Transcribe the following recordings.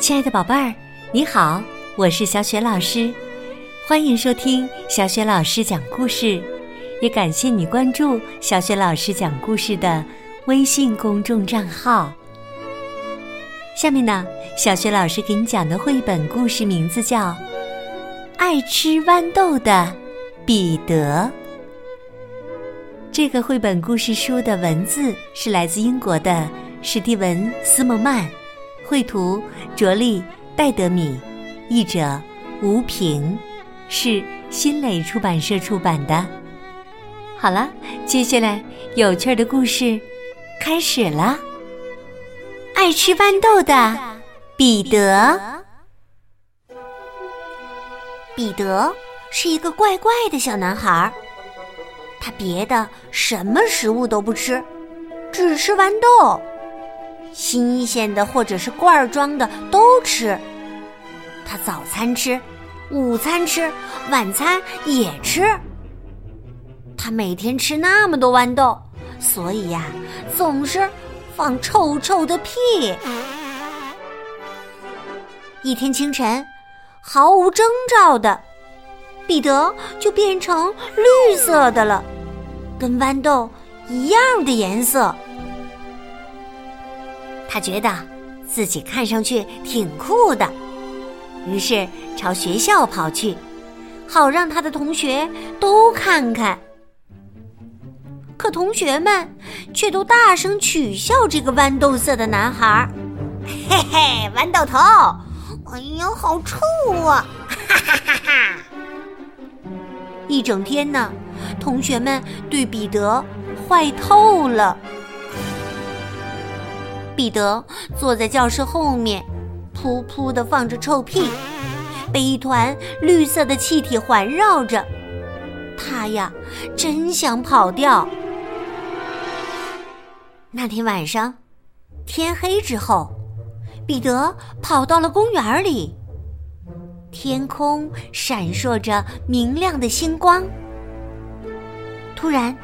亲爱的宝贝儿，你好，我是小雪老师，欢迎收听小雪老师讲故事，也感谢你关注小雪老师讲故事的微信公众账号。下面呢，小雪老师给你讲的绘本故事名字叫《爱吃豌豆的彼得》。这个绘本故事书的文字是来自英国的史蒂文·斯蒙曼，绘图卓丽·戴德米，译者吴平，是新蕾出版社出版的。好了，接下来有趣的故事开始了。爱吃豌豆的彼得，彼得是一个怪怪的小男孩。他别的什么食物都不吃，只吃豌豆，新鲜的或者是罐装的都吃。他早餐吃，午餐吃，晚餐也吃。他每天吃那么多豌豆，所以呀，总是放臭臭的屁。一天清晨，毫无征兆的。彼得就变成绿色的了，跟豌豆一样的颜色。他觉得自己看上去挺酷的，于是朝学校跑去，好让他的同学都看看。可同学们却都大声取笑这个豌豆色的男孩：“嘿嘿，豌豆头！哎呀，好臭啊！”哈哈哈哈。一整天呢，同学们对彼得坏透了。彼得坐在教室后面，噗噗的放着臭屁，被一团绿色的气体环绕着。他呀，真想跑掉。那天晚上，天黑之后，彼得跑到了公园里。天空闪烁着明亮的星光。突然，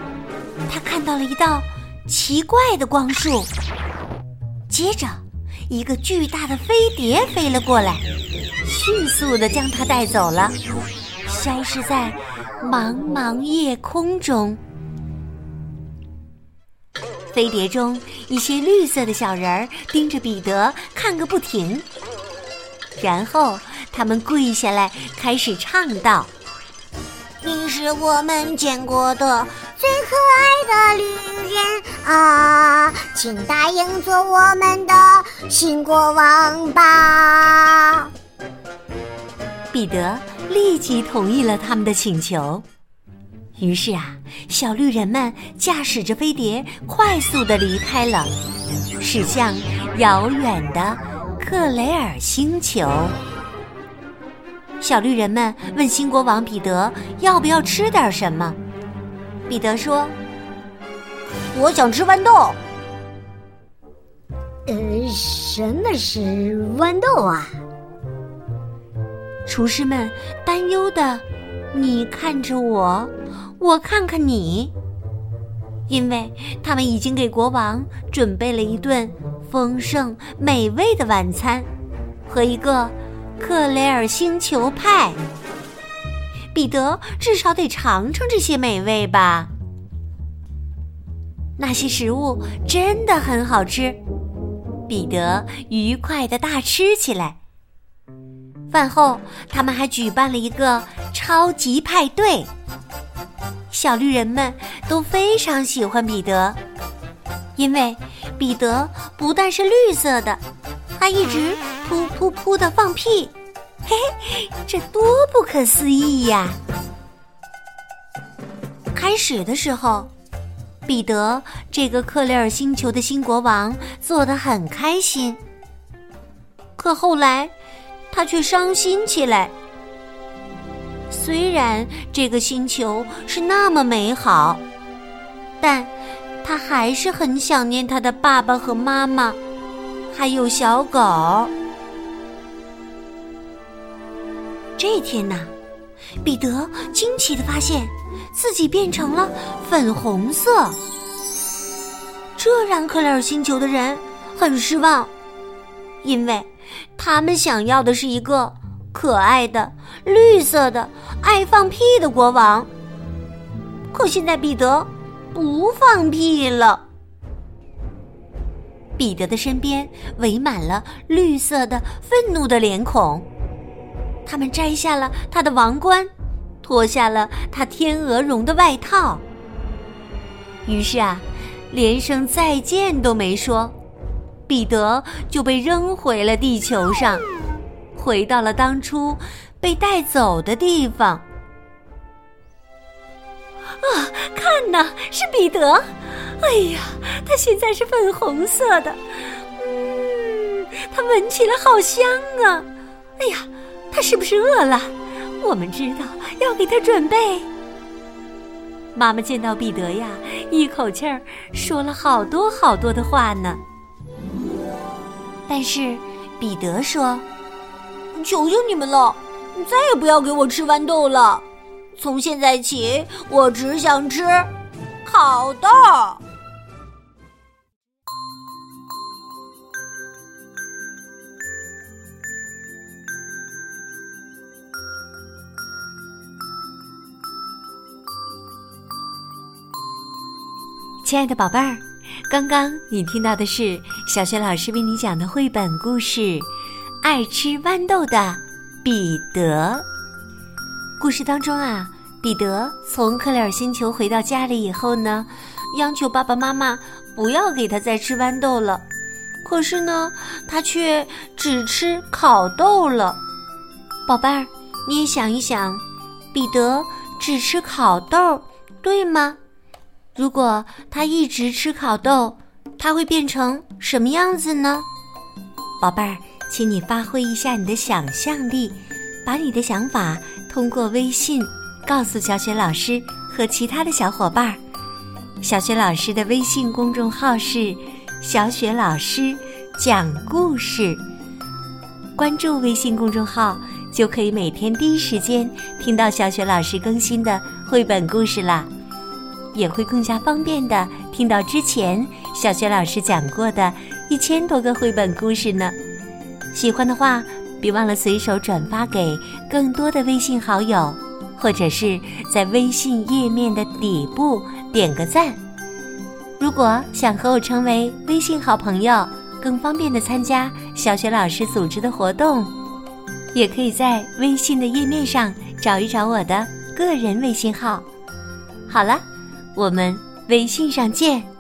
他看到了一道奇怪的光束，接着，一个巨大的飞碟飞了过来，迅速的将他带走了，消失在茫茫夜空中。飞碟中，一些绿色的小人儿盯着彼得看个不停，然后。他们跪下来，开始唱道：“你是我们见过的最可爱的旅人啊，请答应做我们的新国王吧！”彼得立即同意了他们的请求。于是啊，小绿人们驾驶着飞碟，快速的离开了，驶向遥远的克雷尔星球。小绿人们问新国王彼得要不要吃点什么。彼得说：“我想吃豌豆。”“呃，什么是豌豆啊？”厨师们担忧的，你看着我，我看看你，因为他们已经给国王准备了一顿丰盛美味的晚餐和一个。克雷尔星球派，彼得至少得尝尝这些美味吧。那些食物真的很好吃，彼得愉快的大吃起来。饭后，他们还举办了一个超级派对。小绿人们都非常喜欢彼得，因为彼得不但是绿色的，还一直。噗噗噗的放屁，嘿，这多不可思议呀！开始的时候，彼得这个克雷尔星球的新国王做得很开心。可后来，他却伤心起来。虽然这个星球是那么美好，但他还是很想念他的爸爸和妈妈，还有小狗。这天呢，彼得惊奇的发现自己变成了粉红色，这让克莱尔星球的人很失望，因为他们想要的是一个可爱的、绿色的、爱放屁的国王。可现在彼得不放屁了。彼得的身边围满了绿色的、愤怒的脸孔，他们摘下了他的王冠，脱下了他天鹅绒的外套。于是啊，连声再见都没说，彼得就被扔回了地球上，回到了当初被带走的地方。啊，看呐，是彼得！哎呀，他现在是粉红色的，嗯，他闻起来好香啊！哎呀，他是不是饿了？我们知道要给他准备。妈妈见到彼得呀，一口气儿说了好多好多的话呢。但是彼得说：“求求你们了，再也不要给我吃豌豆了。从现在起，我只想吃烤豆。”亲爱的宝贝儿，刚刚你听到的是小学老师为你讲的绘本故事《爱吃豌豆的彼得》。故事当中啊，彼得从克里尔星球回到家里以后呢，央求爸爸妈妈不要给他再吃豌豆了。可是呢，他却只吃烤豆了。宝贝儿，你也想一想，彼得只吃烤豆，对吗？如果他一直吃烤豆，他会变成什么样子呢？宝贝儿，请你发挥一下你的想象力，把你的想法通过微信告诉小雪老师和其他的小伙伴儿。小雪老师的微信公众号是“小雪老师讲故事”，关注微信公众号就可以每天第一时间听到小雪老师更新的绘本故事啦。也会更加方便的听到之前小学老师讲过的一千多个绘本故事呢。喜欢的话，别忘了随手转发给更多的微信好友，或者是在微信页面的底部点个赞。如果想和我成为微信好朋友，更方便的参加小学老师组织的活动，也可以在微信的页面上找一找我的个人微信号。好了。我们微信上见。